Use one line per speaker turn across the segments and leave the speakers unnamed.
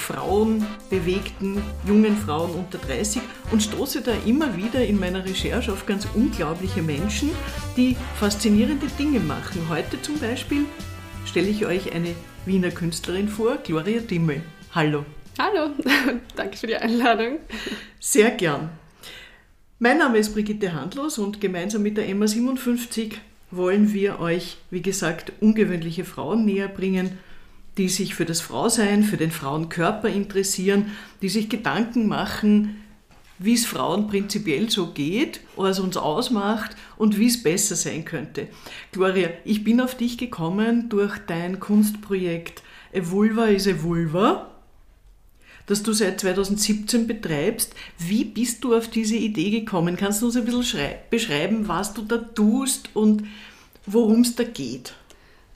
Frauen bewegten, jungen Frauen unter 30 und stoße da immer wieder in meiner Recherche auf ganz unglaubliche Menschen, die faszinierende Dinge machen. Heute zum Beispiel stelle ich euch eine Wiener Künstlerin vor, Gloria Dimmel. Hallo.
Hallo, danke für die Einladung.
Sehr gern. Mein Name ist Brigitte Handlos und gemeinsam mit der Emma 57 wollen wir euch, wie gesagt, ungewöhnliche Frauen näher bringen, die sich für das Frausein, für den Frauenkörper interessieren, die sich Gedanken machen, wie es Frauen prinzipiell so geht, was uns ausmacht und wie es besser sein könnte. Gloria, ich bin auf dich gekommen durch dein Kunstprojekt A Vulva is a Vulva, das du seit 2017 betreibst. Wie bist du auf diese Idee gekommen? Kannst du uns ein bisschen beschreiben, was du da tust und worum es da geht?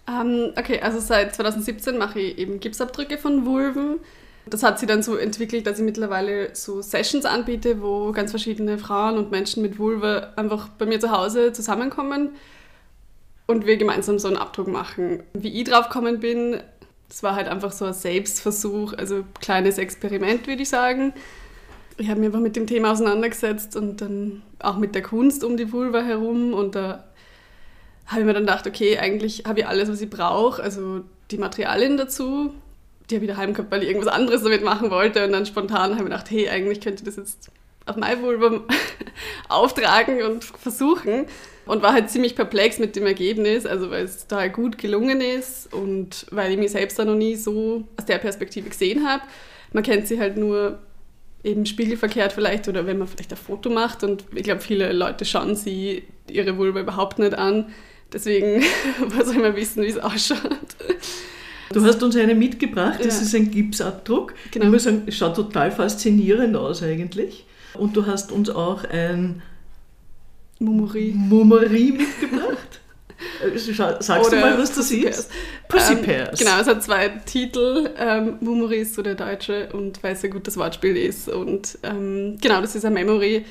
Ähm, okay, also seit 2017 mache ich eben Gipsabdrücke von Vulven. Das hat sich dann so entwickelt, dass ich mittlerweile so Sessions anbiete, wo ganz verschiedene Frauen und Menschen mit Vulva einfach bei mir zu Hause zusammenkommen und wir gemeinsam so einen Abdruck machen. Wie ich drauf gekommen bin, das war halt einfach so ein Selbstversuch, also kleines Experiment, würde ich sagen. Ich habe mich einfach mit dem Thema auseinandergesetzt und dann auch mit der Kunst um die Vulva herum und da habe ich mir dann gedacht, okay, eigentlich habe ich alles, was ich brauche, also die Materialien dazu. Die habe ich daheim gehabt, weil ich irgendwas anderes damit machen wollte. Und dann spontan habe ich mir gedacht, hey, eigentlich könnte ich das jetzt auf mein Vulva auftragen und versuchen. Und war halt ziemlich perplex mit dem Ergebnis, also weil es total gut gelungen ist und weil ich mich selbst da noch nie so aus der Perspektive gesehen habe. Man kennt sie halt nur eben spiegelverkehrt vielleicht oder wenn man vielleicht ein Foto macht und ich glaube, viele Leute schauen sie ihre Vulva überhaupt nicht an Deswegen wollen wir mal wissen, wie es ausschaut.
Du hast uns eine mitgebracht, das ja. ist ein Gipsabdruck. Genau. Ich muss sagen, es schaut total faszinierend aus eigentlich. Und du hast uns auch ein
Mumori,
Mumori mitgebracht. Äh, sagst Oder du mal, was das ist?
Pussy Pairs. Ähm, genau, es hat zwei Titel. Ähm, Mumori ist so der deutsche und weil es ein gutes Wortspiel ist. Und ähm, genau, das ist ein Memory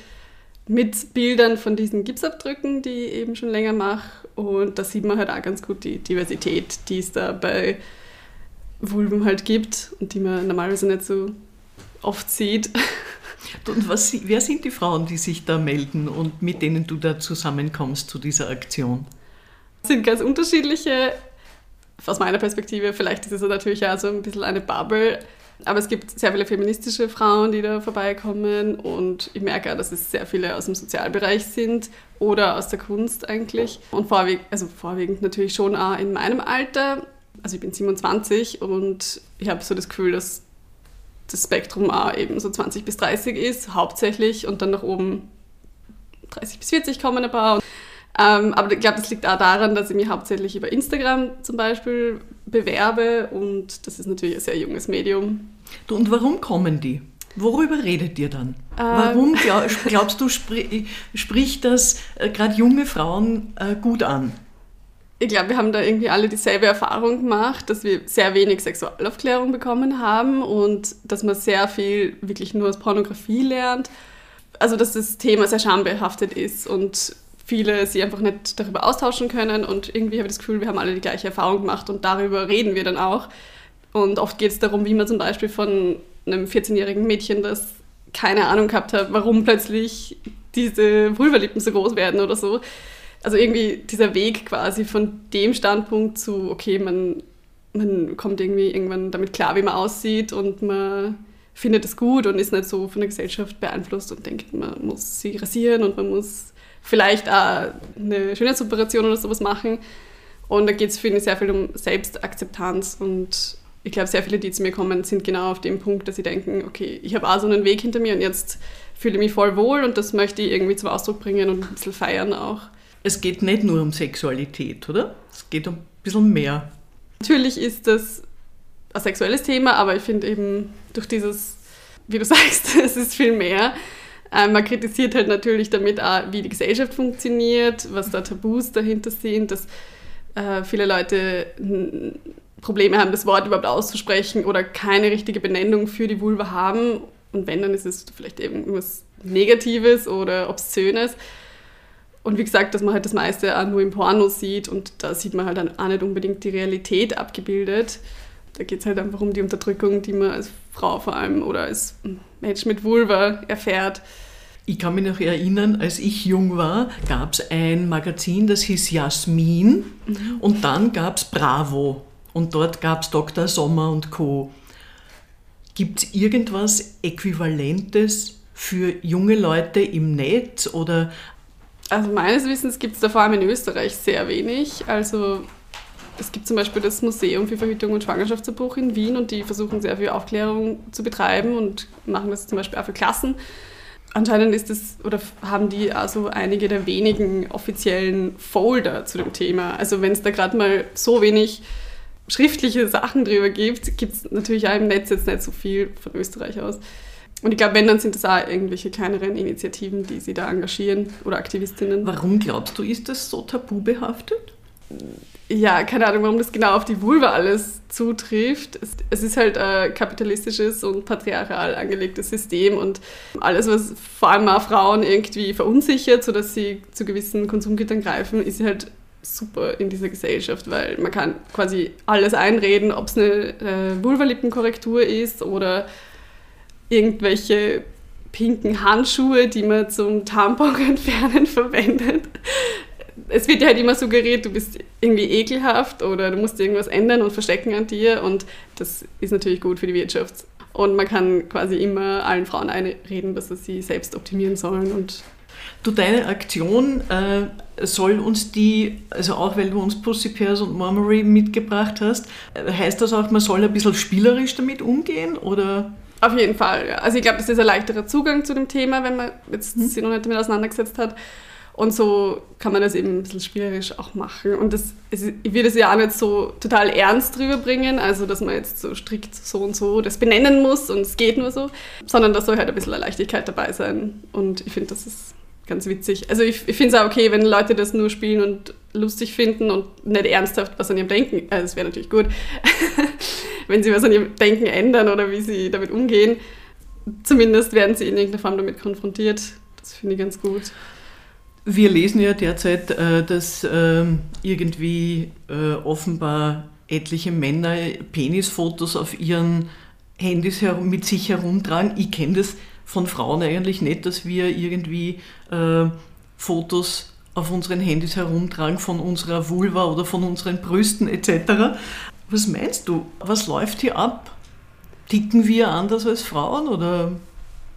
mit Bildern von diesen Gipsabdrücken, die ich eben schon länger mache. Und da sieht man halt auch ganz gut die Diversität, die es da bei Vulven halt gibt und die man normalerweise nicht so oft sieht.
Und was, wer sind die Frauen, die sich da melden und mit denen du da zusammenkommst zu dieser Aktion?
Es sind ganz unterschiedliche. Aus meiner Perspektive, vielleicht ist es natürlich auch so ein bisschen eine Bubble. Aber es gibt sehr viele feministische Frauen, die da vorbeikommen und ich merke auch, dass es sehr viele aus dem Sozialbereich sind oder aus der Kunst eigentlich. Und vorwiegend, also vorwiegend natürlich schon auch in meinem Alter. Also ich bin 27 und ich habe so das Gefühl, dass das Spektrum auch eben so 20 bis 30 ist, hauptsächlich, und dann nach oben 30 bis 40 kommen ein paar. Ähm, aber ich glaube, das liegt auch daran, dass ich mich hauptsächlich über Instagram zum Beispiel bewerbe und das ist natürlich ein sehr junges Medium.
Du, und warum kommen die? Worüber redet ihr dann? Ähm. Warum glaub, glaubst du, sprich, spricht das äh, gerade junge Frauen äh, gut an?
Ich glaube, wir haben da irgendwie alle dieselbe Erfahrung gemacht, dass wir sehr wenig Sexualaufklärung bekommen haben und dass man sehr viel wirklich nur aus Pornografie lernt. Also, dass das Thema sehr schambehaftet ist und viele sich einfach nicht darüber austauschen können und irgendwie habe ich das Gefühl, wir haben alle die gleiche Erfahrung gemacht und darüber reden wir dann auch. Und oft geht es darum, wie man zum Beispiel von einem 14-jährigen Mädchen, das keine Ahnung gehabt hat, warum plötzlich diese Vulvalippen so groß werden oder so. Also irgendwie dieser Weg quasi von dem Standpunkt zu, okay, man, man kommt irgendwie irgendwann damit klar, wie man aussieht und man findet es gut und ist nicht so von der Gesellschaft beeinflusst und denkt, man muss sie rasieren und man muss vielleicht auch eine Schönheitsoperation oder sowas machen. Und da geht es, finde ich, sehr viel um Selbstakzeptanz. Und ich glaube, sehr viele, die zu mir kommen, sind genau auf dem Punkt, dass sie denken, okay, ich habe auch so einen Weg hinter mir und jetzt fühle ich mich voll wohl und das möchte ich irgendwie zum Ausdruck bringen und ein bisschen feiern auch.
Es geht nicht nur um Sexualität, oder? Es geht um ein bisschen mehr.
Natürlich ist das ein sexuelles Thema, aber ich finde eben durch dieses, wie du sagst, es ist viel mehr. Ähm, man kritisiert halt natürlich damit auch, wie die Gesellschaft funktioniert, was da Tabus dahinter sind, dass äh, viele Leute Probleme haben, das Wort überhaupt auszusprechen oder keine richtige Benennung für die Vulva haben. Und wenn, dann ist es vielleicht eben irgendwas Negatives oder Obszönes. Und wie gesagt, dass man halt das meiste auch nur im Porno sieht und da sieht man halt auch nicht unbedingt die Realität abgebildet. da geht es halt einfach um die Unterdrückung, die man als Frau vor allem oder als Mensch mit Vulva erfährt.
Ich kann mich noch erinnern, als ich jung war, gab es ein Magazin, das hieß Jasmin mhm. und dann gab es Bravo und dort gab es Dr. Sommer und Co. Gibt es irgendwas Äquivalentes für junge Leute im Netz oder?
Also meines Wissens gibt es da vor allem in Österreich sehr wenig. Also es gibt zum Beispiel das Museum für Verhütung und Schwangerschaftsabbruch in Wien und die versuchen sehr viel Aufklärung zu betreiben und machen das zum Beispiel auch für Klassen. Anscheinend ist es oder haben die also einige der wenigen offiziellen Folder zu dem Thema. Also wenn es da gerade mal so wenig schriftliche Sachen drüber gibt, gibt es natürlich auch im Netz jetzt nicht so viel von Österreich aus. Und ich glaube, wenn, dann sind das auch irgendwelche kleineren Initiativen, die sie da engagieren oder Aktivistinnen.
Warum glaubst du, ist das so tabubehaftet?
Ja, keine Ahnung, warum das genau auf die Vulva alles zutrifft. Es, ist halt ein kapitalistisches und patriarchal angelegtes System und alles, was vor allem auch Frauen irgendwie verunsichert, sodass sie zu gewissen Konsumgütern greifen, ist halt super in dieser Gesellschaft, weil man kann quasi alles einreden, ob es eine äh, Vulvalippenkorrektur ist oder irgendwelche pinken Handschuhe, die man zum Tampon entfernen verwendet. Es wird ja halt immer suggeriert, du bist irgendwie ekelhaft oder du musst irgendwas ändern und verstecken an dir und das ist natürlich gut für die Wirtschaft. Und man kann quasi immer allen Frauen einreden, dass sie sich selbst optimieren sollen und
Du, deine Aktion äh, soll uns die, also auch weil du uns Pussy Pears und Marmory mitgebracht hast, äh, heißt das auch, man soll ein bisschen spielerisch damit umgehen oder?
Auf jeden Fall, ja. Also ich glaube, das ist ein leichterer Zugang zu dem Thema, wenn man jetzt hm. sich noch nicht damit auseinandergesetzt hat. Und so kann man das eben ein bisschen spielerisch auch machen. Und das, ich würde es ja auch nicht so total ernst drüber bringen, also dass man jetzt so strikt so und so das benennen muss und es geht nur so, sondern da soll halt ein bisschen Leichtigkeit dabei sein. Und ich finde, das ist ganz witzig. Also ich, ich finde es auch okay, wenn Leute das nur spielen und lustig finden und nicht ernsthaft was an ihrem Denken, also das wäre natürlich gut, wenn sie was an ihrem Denken ändern oder wie sie damit umgehen. Zumindest werden sie in irgendeiner Form damit konfrontiert. Das finde ich ganz gut.
Wir lesen ja derzeit, äh, dass ähm, irgendwie äh, offenbar etliche Männer Penisfotos auf ihren Handys mit sich herumtragen. Ich kenne das von Frauen eigentlich nicht, dass wir irgendwie äh, Fotos auf unseren Handys herumtragen von unserer Vulva oder von unseren Brüsten etc. Was meinst du? Was läuft hier ab? Ticken wir anders als Frauen oder?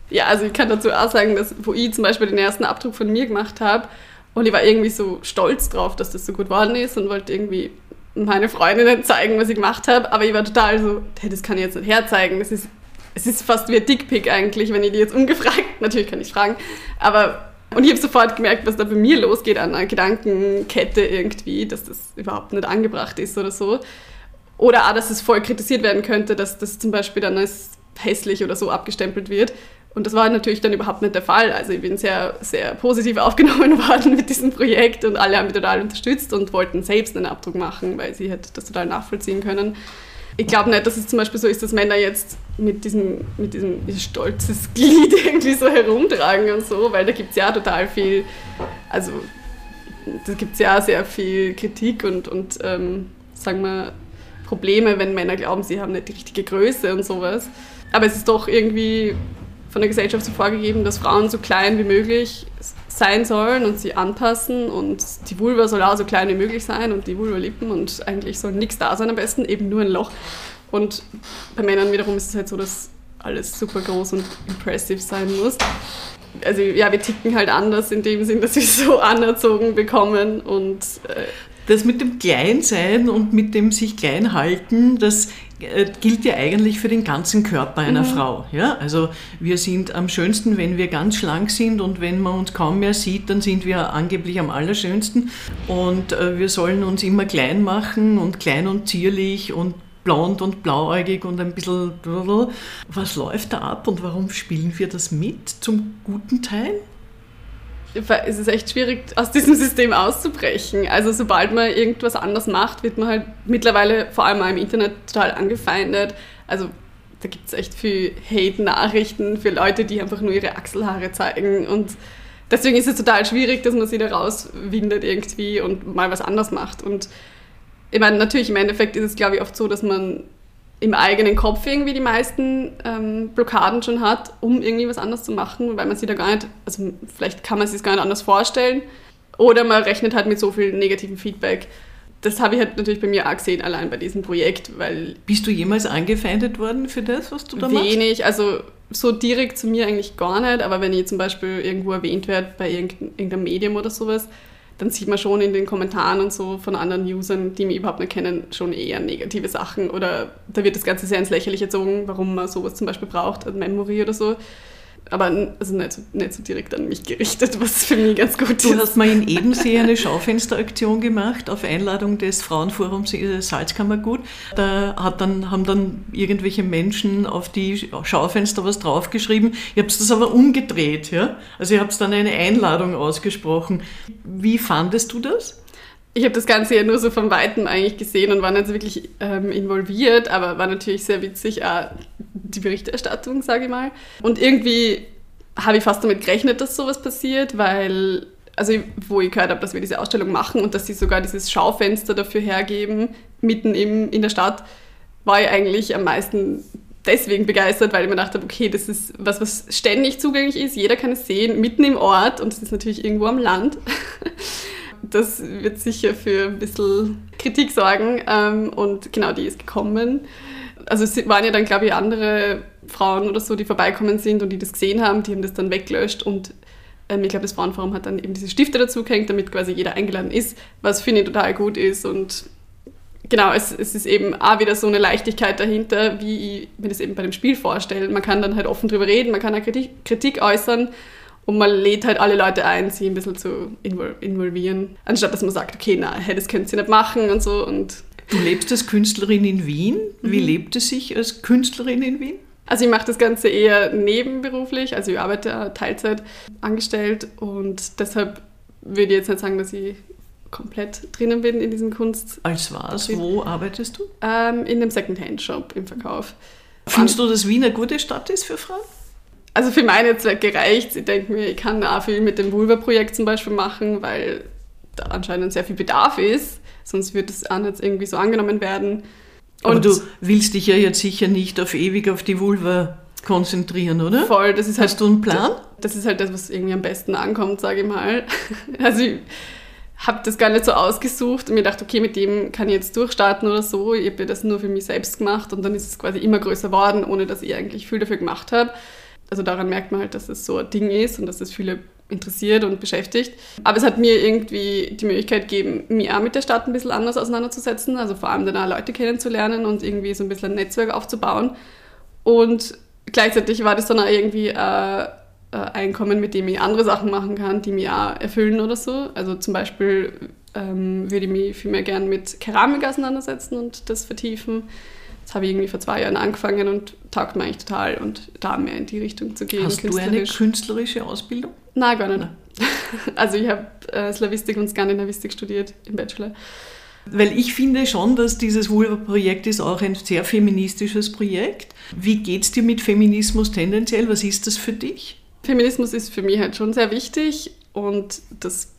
Ja, also ich kann dazu auch sagen, dass wo ich zum Beispiel den ersten Abdruck von mir gemacht habe und ich war irgendwie so stolz drauf, dass das so gut worden ist und wollte irgendwie meine Freundinnen zeigen, was ich gemacht habe, aber ich war total so, hey, das kann ich jetzt nicht herzeigen, das ist es ist fast wie ein Dickpick eigentlich, wenn ich die jetzt ungefragt, natürlich kann ich fragen, aber und ich habe sofort gemerkt, was da bei mir losgeht an einer Gedankenkette irgendwie, dass das überhaupt nicht angebracht ist oder so. Oder auch, dass es voll kritisiert werden könnte, dass das zum Beispiel dann als hässlich oder so abgestempelt wird. Und das war natürlich dann überhaupt nicht der Fall. Also ich bin sehr, sehr positiv aufgenommen worden mit diesem Projekt und alle haben mich total unterstützt und wollten selbst einen Abdruck machen, weil sie halt das total nachvollziehen können ich glaube nicht, dass es zum Beispiel so ist, dass Männer jetzt mit diesem, mit diesem stolzes Glied irgendwie so herumtragen und so, weil da gibt es ja total viel, also da gibt es ja sehr viel Kritik und, und ähm, sagen wir, Probleme, wenn Männer glauben, sie haben nicht die richtige Größe und sowas. Aber es ist doch irgendwie von der Gesellschaft so vorgegeben, dass Frauen so klein wie möglich sein sollen und sie anpassen und die Vulva soll auch so klein wie möglich sein und die Vulva-Lippen und eigentlich soll nichts da sein am besten, eben nur ein Loch. Und bei Männern wiederum ist es halt so, dass alles super groß und impressive sein muss. Also ja, wir ticken halt anders in dem Sinn, dass wir so anerzogen bekommen und
äh, das mit dem Kleinsein und mit dem sich klein halten, das gilt ja eigentlich für den ganzen Körper einer mhm. Frau. Ja? Also wir sind am schönsten, wenn wir ganz schlank sind und wenn man uns kaum mehr sieht, dann sind wir angeblich am allerschönsten. Und äh, wir sollen uns immer klein machen und klein und zierlich und blond und blauäugig und ein bisschen. Was läuft da ab und warum spielen wir das mit zum guten Teil?
Es ist echt schwierig, aus diesem System auszubrechen. Also sobald man irgendwas anders macht, wird man halt mittlerweile vor allem auch im Internet total angefeindet. Also da gibt es echt viel Hate-Nachrichten für Leute, die einfach nur ihre Achselhaare zeigen. Und deswegen ist es total schwierig, dass man sie da rauswindet irgendwie und mal was anders macht. Und ich meine, natürlich im Endeffekt ist es, glaube ich, oft so, dass man im eigenen Kopf irgendwie die meisten ähm, Blockaden schon hat, um irgendwie was anderes zu machen, weil man sich da gar nicht, also vielleicht kann man sich gar nicht anders vorstellen. Oder man rechnet halt mit so viel negativen Feedback. Das habe ich halt natürlich bei mir auch gesehen, allein bei diesem Projekt, weil...
Bist du jemals angefeindet worden für das, was du da
wenig, machst? Wenig, also so direkt zu mir eigentlich gar nicht, aber wenn ich zum Beispiel irgendwo erwähnt werde bei irgendeinem Medium oder sowas, dann sieht man schon in den Kommentaren und so von anderen Usern, die mich überhaupt nicht kennen, schon eher negative Sachen. Oder da wird das Ganze sehr ins Lächerliche gezogen, warum man sowas zum Beispiel braucht, ein Memory oder so aber also nicht, so, nicht so direkt an mich gerichtet, was für mich ganz gut
du ist. Du hast mal in Ebensee eine Schaufensteraktion gemacht auf Einladung des Frauenforums Salzkammergut. Da hat dann, haben dann irgendwelche Menschen auf die Schaufenster was draufgeschrieben. Ihr habt das aber umgedreht. Ja? Also ihr habt dann eine Einladung ausgesprochen. Wie fandest du das?
Ich habe das Ganze ja nur so von Weitem eigentlich gesehen und war nicht wirklich ähm, involviert, aber war natürlich sehr witzig, auch die Berichterstattung, sage ich mal. Und irgendwie habe ich fast damit gerechnet, dass sowas passiert, weil, also wo ich gehört habe, dass wir diese Ausstellung machen und dass sie sogar dieses Schaufenster dafür hergeben, mitten im, in der Stadt, war ich eigentlich am meisten deswegen begeistert, weil ich mir gedacht habe, okay, das ist was, was ständig zugänglich ist, jeder kann es sehen, mitten im Ort und es ist natürlich irgendwo am Land. das wird sicher für ein bisschen Kritik sorgen. Ähm, und genau, die ist gekommen. Also es waren ja dann, glaube ich, andere Frauen oder so, die vorbeikommen sind und die das gesehen haben, die haben das dann weggelöscht und ähm, ich glaube, das Frauenforum hat dann eben diese Stifte dazu gehängt, damit quasi jeder eingeladen ist, was finde ich total gut ist und genau, es, es ist eben auch wieder so eine Leichtigkeit dahinter, wie ich mir das eben bei dem Spiel vorstelle. Man kann dann halt offen drüber reden, man kann auch Kritik, Kritik äußern und man lädt halt alle Leute ein, sie ein bisschen zu involvieren, anstatt dass man sagt, okay, nein, hey, das könnt ihr nicht machen und so. Und
du lebst als Künstlerin in Wien. Wie mhm. lebt es sich als Künstlerin in Wien?
Also ich mache das Ganze eher nebenberuflich, also ich arbeite Teilzeit angestellt und deshalb würde ich jetzt nicht sagen, dass ich komplett drinnen bin in diesem Kunst.
Als was? Wo arbeitest du?
Ähm, in einem Secondhand-Shop im Verkauf.
Findest du, dass Wien eine gute Stadt ist für Frauen?
Also für meine Zwecke reicht Ich denke mir, ich kann auch viel mit dem Vulva-Projekt zum Beispiel machen, weil da anscheinend sehr viel Bedarf ist. Sonst wird es nicht irgendwie so angenommen werden.
Und Aber du willst dich ja jetzt sicher nicht auf ewig auf die Vulva konzentrieren, oder?
Voll, das ist
Hast halt, du einen Plan?
Das ist halt das, was irgendwie am besten ankommt, sage ich mal. Also ich habe das gar nicht so ausgesucht und mir gedacht, okay, mit dem kann ich jetzt durchstarten oder so. Ich habe das nur für mich selbst gemacht und dann ist es quasi immer größer geworden, ohne dass ich eigentlich viel dafür gemacht habe also daran merkt man halt, dass es so ein Ding ist und dass es viele interessiert und beschäftigt. Aber es hat mir irgendwie die Möglichkeit gegeben, mich auch mit der Stadt ein bisschen anders auseinanderzusetzen, also vor allem dann auch Leute kennenzulernen und irgendwie so ein bisschen ein Netzwerk aufzubauen. Und gleichzeitig war das dann auch irgendwie ein Einkommen, mit dem ich andere Sachen machen kann, die mich auch erfüllen oder so. Also zum Beispiel ähm, würde ich mich viel mehr gern mit Keramik auseinandersetzen und das vertiefen. Das habe ich irgendwie vor zwei Jahren angefangen und taugt mir eigentlich total und da mehr in die Richtung zu gehen.
Hast du eine künstlerische Ausbildung?
Nein, gar nicht. Nein. Also ich habe äh, Slavistik und Skandinavistik studiert im Bachelor.
Weil ich finde schon, dass dieses Vulva-Projekt ist auch ein sehr feministisches Projekt. Wie geht es dir mit Feminismus tendenziell? Was ist das für dich?
Feminismus ist für mich halt schon sehr wichtig und das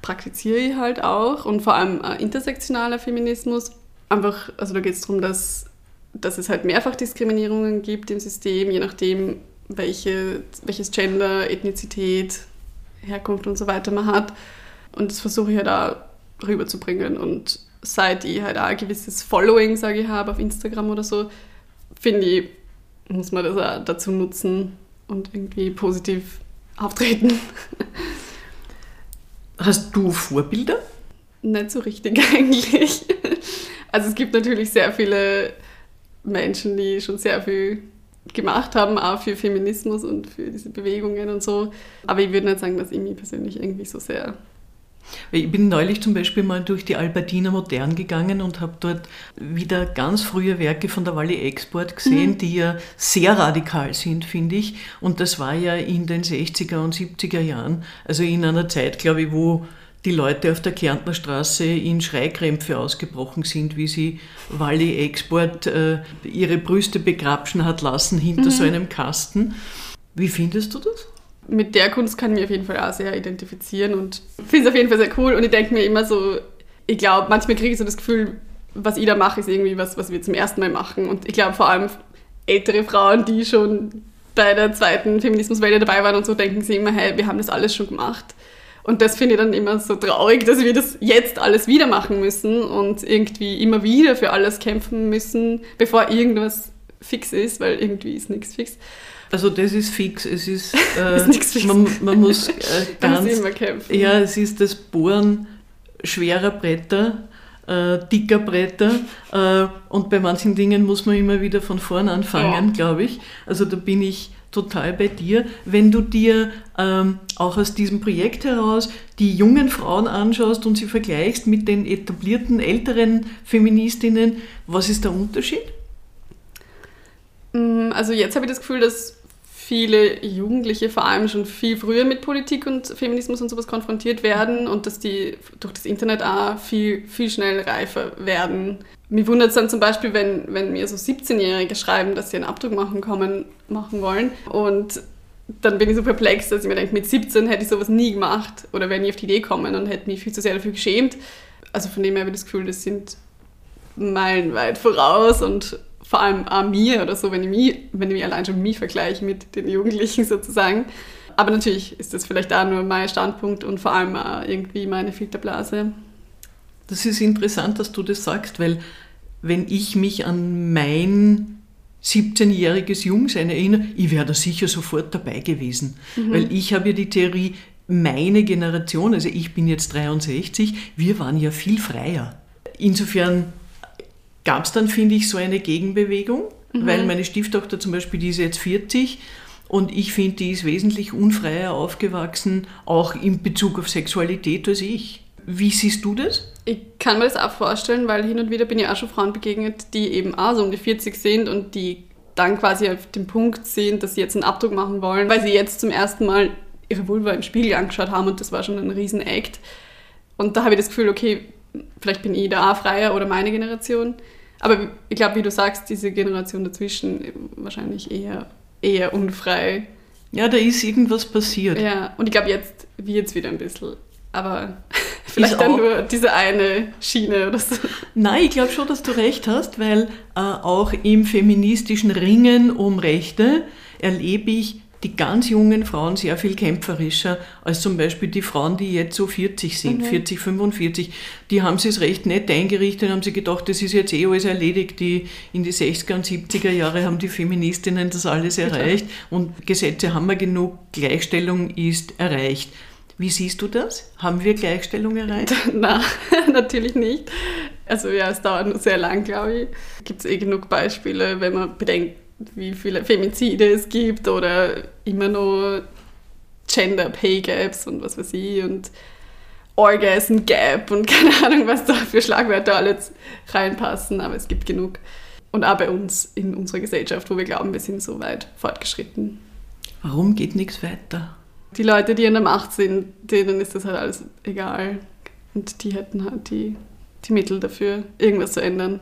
praktiziere ich halt auch und vor allem äh, intersektionaler Feminismus. Einfach, also da geht es darum, dass dass es halt Mehrfachdiskriminierungen gibt im System, je nachdem, welche, welches Gender, Ethnizität, Herkunft und so weiter man hat. Und das versuche ich halt auch rüberzubringen. Und seit ich halt auch ein gewisses Following, sage ich, habe auf Instagram oder so, finde ich, muss man das auch dazu nutzen und irgendwie positiv auftreten.
Hast du Vorbilder?
Nicht so richtig eigentlich. Also es gibt natürlich sehr viele Menschen, die schon sehr viel gemacht haben, auch für Feminismus und für diese Bewegungen und so. Aber ich würde nicht sagen, dass ich mich persönlich irgendwie so sehr
ich bin neulich zum Beispiel mal durch die Albertiner Modern gegangen und habe dort wieder ganz frühe Werke von der Wally Export gesehen, mhm. die ja sehr radikal sind, finde ich. Und das war ja in den 60er und 70er Jahren, also in einer Zeit, glaube ich, wo die Leute auf der Kärntner Straße in Schreikrämpfe ausgebrochen sind, wie sie Wally Export äh, ihre Brüste begrapschen hat lassen hinter mhm. so einem Kasten. Wie findest du das?
Mit der Kunst kann ich mich auf jeden Fall auch sehr identifizieren und finde es auf jeden Fall sehr cool. Und ich denke mir immer so, ich glaube, manchmal kriege ich so das Gefühl, was ich da mache, ist irgendwie was, was wir zum ersten Mal machen. Und ich glaube vor allem ältere Frauen, die schon bei der zweiten Feminismuswelle dabei waren und so, denken sie immer, hey, wir haben das alles schon gemacht. Und das finde ich dann immer so traurig, dass wir das jetzt alles wieder machen müssen und irgendwie immer wieder für alles kämpfen müssen, bevor irgendwas fix ist, weil irgendwie ist nichts fix.
Also das ist fix, es ist, äh, ist fix. Man, man, muss äh, ganz, immer kämpfen. ja, es ist das Bohren schwerer Bretter, äh, dicker Bretter äh, und bei manchen Dingen muss man immer wieder von vorn anfangen, ja. glaube ich. Also da bin ich total bei dir. Wenn du dir ähm, auch aus diesem Projekt heraus die jungen Frauen anschaust und sie vergleichst mit den etablierten älteren Feministinnen, was ist der Unterschied?
Mm, also jetzt habe ich das Gefühl, dass viele Jugendliche vor allem schon viel früher mit Politik und Feminismus und sowas konfrontiert werden und dass die durch das Internet auch viel, viel schnell reifer werden. Mir wundert es dann zum Beispiel, wenn, wenn mir so 17-Jährige schreiben, dass sie einen Abdruck machen, kommen, machen wollen und dann bin ich so perplex, dass ich mir denke, mit 17 hätte ich sowas nie gemacht oder wäre nie auf die Idee kommen und hätte mich viel zu sehr dafür geschämt. Also von dem her habe ich das Gefühl, das sind meilenweit voraus und vor allem auch mir oder so, wenn ich mich, wenn ich mich allein schon mich vergleiche mit den Jugendlichen sozusagen. Aber natürlich ist das vielleicht auch nur mein Standpunkt und vor allem auch irgendwie meine Filterblase.
Das ist interessant, dass du das sagst, weil wenn ich mich an mein 17-jähriges Jungsein erinnere, ich wäre da sicher sofort dabei gewesen. Mhm. Weil ich habe ja die Theorie, meine Generation, also ich bin jetzt 63, wir waren ja viel freier. Insofern gab es dann, finde ich, so eine Gegenbewegung, mhm. weil meine Stieftochter zum Beispiel, die ist jetzt 40 und ich finde, die ist wesentlich unfreier aufgewachsen, auch in Bezug auf Sexualität als ich. Wie siehst du das?
Ich kann mir das auch vorstellen, weil hin und wieder bin ich auch schon Frauen begegnet, die eben auch so um die 40 sind und die dann quasi auf dem Punkt sind, dass sie jetzt einen Abdruck machen wollen, weil sie jetzt zum ersten Mal ihre Vulva im Spiegel angeschaut haben und das war schon ein riesen Act. Und da habe ich das Gefühl, okay, vielleicht bin ich da auch freier oder meine Generation. Aber ich glaube, wie du sagst, diese Generation dazwischen wahrscheinlich eher, eher unfrei.
Ja, da ist irgendwas passiert.
Ja, und ich glaube, jetzt wird es wieder ein bisschen. Aber vielleicht dann nur diese eine Schiene oder so.
Nein, ich glaube schon, dass du recht hast, weil äh, auch im feministischen Ringen um Rechte erlebe ich die ganz jungen Frauen sehr viel kämpferischer als zum Beispiel die Frauen, die jetzt so 40 sind, mhm. 40, 45. Die haben sich recht nett eingerichtet, haben sie gedacht, das ist jetzt eh alles erledigt. Die in die 60er und 70er Jahre haben die Feministinnen das alles erreicht und Gesetze haben wir genug, Gleichstellung ist erreicht. Wie siehst du das? Haben wir Gleichstellung erreicht?
Nein, natürlich nicht. Also ja, es dauert nur sehr lang, glaube ich. Gibt es eh genug Beispiele, wenn man bedenkt, wie viele Femizide es gibt oder immer nur Gender Pay Gaps und was weiß ich und Orgasm Gap und keine Ahnung, was da für Schlagwörter alles reinpassen, aber es gibt genug. Und auch bei uns in unserer Gesellschaft, wo wir glauben, wir sind so weit fortgeschritten.
Warum geht nichts weiter?
Die Leute, die in der Macht sind, denen ist das halt alles egal. Und die hätten halt die, die Mittel dafür, irgendwas zu ändern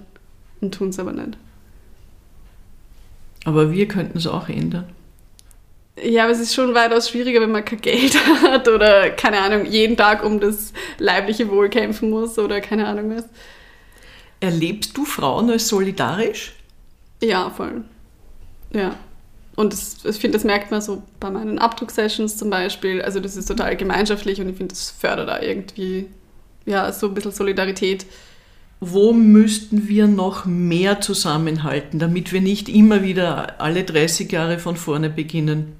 und tun es aber nicht.
Aber wir könnten es auch ändern.
Ja, aber es ist schon weitaus schwieriger, wenn man kein Geld hat oder, keine Ahnung, jeden Tag um das leibliche Wohl kämpfen muss oder keine Ahnung was.
Erlebst du Frauen als solidarisch?
Ja, voll. Ja. Und das, ich finde, das merkt man so bei meinen Abdrucksessions zum Beispiel. Also das ist total gemeinschaftlich und ich finde, das fördert da irgendwie ja, so ein bisschen Solidarität
wo müssten wir noch mehr zusammenhalten, damit wir nicht immer wieder alle 30 Jahre von vorne beginnen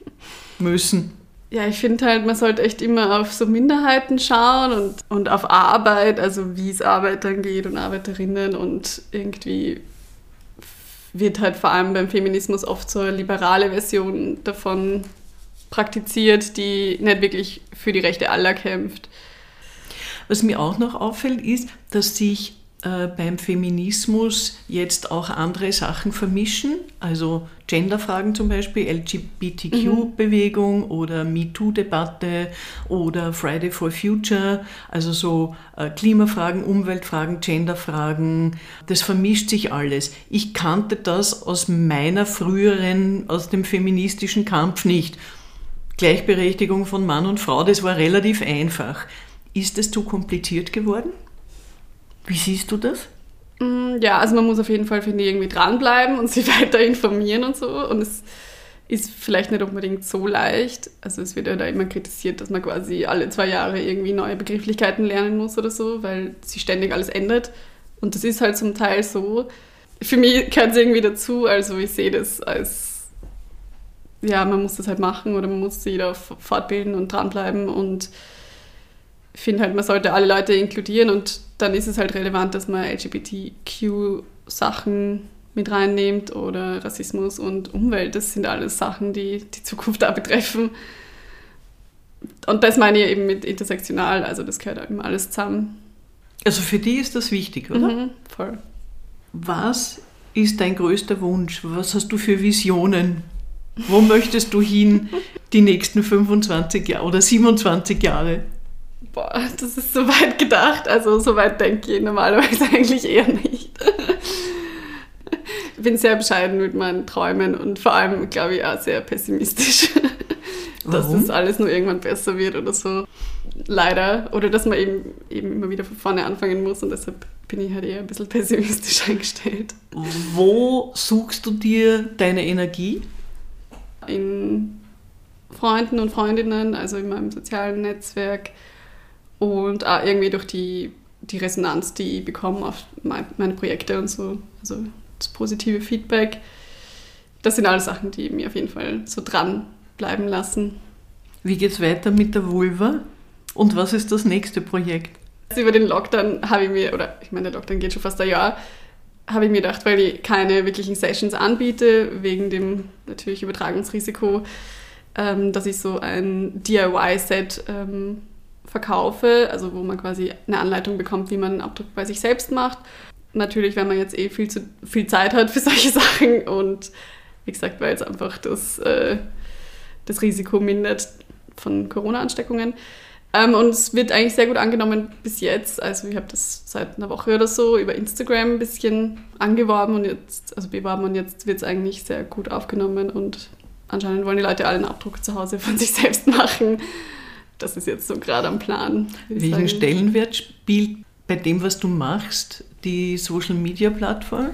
müssen?
Ja, ich finde halt, man sollte echt immer auf so Minderheiten schauen und, und auf Arbeit, also wie es Arbeitern geht und Arbeiterinnen und irgendwie wird halt vor allem beim Feminismus oft so eine liberale Version davon praktiziert, die nicht wirklich für die Rechte aller kämpft.
Was mir auch noch auffällt, ist, dass sich äh, beim Feminismus jetzt auch andere Sachen vermischen, also Genderfragen zum Beispiel, LGBTQ-Bewegung mhm. oder MeToo-Debatte oder Friday for Future, also so äh, Klimafragen, Umweltfragen, Genderfragen, das vermischt sich alles. Ich kannte das aus meiner früheren, aus dem feministischen Kampf nicht. Gleichberechtigung von Mann und Frau, das war relativ einfach. Ist es zu kompliziert geworden? Wie siehst du das?
Mm, ja, also man muss auf jeden Fall, finde ich, irgendwie dranbleiben und sich weiter informieren und so. Und es ist vielleicht nicht unbedingt so leicht. Also es wird ja da immer kritisiert, dass man quasi alle zwei Jahre irgendwie neue Begrifflichkeiten lernen muss oder so, weil sich ständig alles ändert. Und das ist halt zum Teil so. Für mich gehört es irgendwie dazu, also ich sehe das als, ja, man muss das halt machen oder man muss sich da fortbilden und dranbleiben und finde halt, man sollte alle Leute inkludieren und dann ist es halt relevant, dass man LGBTQ-Sachen mit reinnimmt oder Rassismus und Umwelt. Das sind alles Sachen, die die Zukunft da betreffen. Und das meine ich eben mit intersektional, also das gehört eben alles zusammen.
Also für die ist das wichtig, oder?
Mhm, voll.
Was ist dein größter Wunsch? Was hast du für Visionen? Wo möchtest du hin die nächsten 25 Jahre oder 27 Jahre?
Boah, das ist so weit gedacht. Also so weit denke ich normalerweise eigentlich eher nicht. Ich bin sehr bescheiden mit meinen Träumen und vor allem, glaube ich, auch sehr pessimistisch. Dass das alles nur irgendwann besser wird oder so. Leider. Oder dass man eben, eben immer wieder von vorne anfangen muss und deshalb bin ich halt eher ein bisschen pessimistisch eingestellt.
Wo suchst du dir deine Energie?
In Freunden und Freundinnen, also in meinem sozialen Netzwerk und auch irgendwie durch die, die Resonanz, die ich bekomme auf meine Projekte und so. Also das positive Feedback. Das sind alles Sachen, die mir auf jeden Fall so dran bleiben lassen.
Wie geht es weiter mit der Vulva? Und was ist das nächste Projekt?
Also über den Lockdown habe ich mir, oder ich meine, der Lockdown geht schon fast ein Jahr, habe ich mir gedacht, weil ich keine wirklichen Sessions anbiete, wegen dem natürlich Übertragungsrisiko, ähm, dass ich so ein DIY-Set ähm, verkaufe, also wo man quasi eine Anleitung bekommt, wie man einen Abdruck bei sich selbst macht. Natürlich, wenn man jetzt eh viel, zu, viel Zeit hat für solche Sachen und wie gesagt, weil es einfach das, äh, das Risiko mindert von Corona-Ansteckungen. Ähm, und es wird eigentlich sehr gut angenommen bis jetzt. Also ich habe das seit einer Woche oder so über Instagram ein bisschen angeworben und jetzt, also beworben und jetzt wird es eigentlich sehr gut aufgenommen und anscheinend wollen die Leute alle einen Abdruck zu Hause von sich selbst machen das ist jetzt so gerade am Plan.
Welchen. Stellenwert spielt bei dem, was du machst, die Social Media Plattform?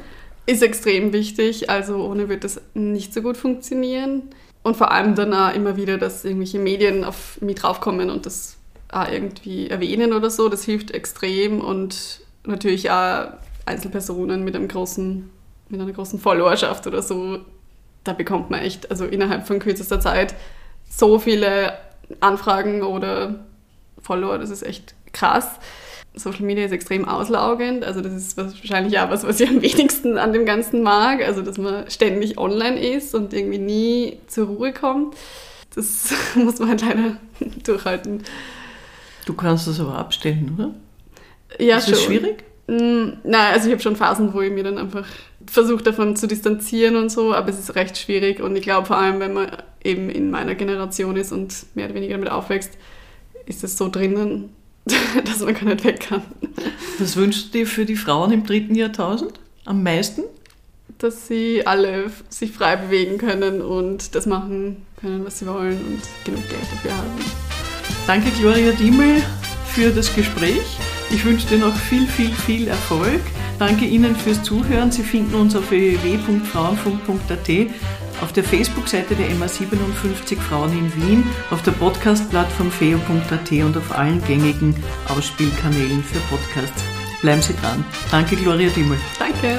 Ist extrem wichtig. Also ohne wird das nicht so gut funktionieren. Und vor allem dann auch immer wieder, dass irgendwelche Medien auf mich draufkommen und das auch irgendwie erwähnen oder so. Das hilft extrem. Und natürlich auch Einzelpersonen mit einem großen, mit einer großen Followerschaft oder so. Da bekommt man echt, also innerhalb von kürzester Zeit, so viele Anfragen oder Follower, das ist echt krass. Social Media ist extrem auslaugend, also das ist wahrscheinlich auch was, was ich am wenigsten an dem Ganzen mag, also dass man ständig online ist und irgendwie nie zur Ruhe kommt. Das muss man halt leider durchhalten.
Du kannst das aber abstellen, oder?
Ja,
ist
schon.
das schwierig?
Mm, nein, also ich habe schon Phasen, wo ich mir dann einfach versuche davon zu distanzieren und so, aber es ist recht schwierig und ich glaube vor allem, wenn man eben in meiner Generation ist und mehr oder weniger damit aufwächst, ist es so drinnen, dass man gar nicht weg kann.
Was wünschst du dir für die Frauen im dritten Jahrtausend am meisten?
Dass sie alle sich frei bewegen können und das machen können, was sie wollen und genug Geld dafür haben.
Danke, Gloria Diemel, für das Gespräch. Ich wünsche dir noch viel, viel, viel Erfolg. Danke Ihnen fürs Zuhören. Sie finden uns auf www.frauenfunk.at, auf der Facebook-Seite der MA57 Frauen in Wien, auf der Podcast-Plattform feo.at und auf allen gängigen Ausspielkanälen für Podcasts. Bleiben Sie dran. Danke, Gloria Dimmel.
Danke.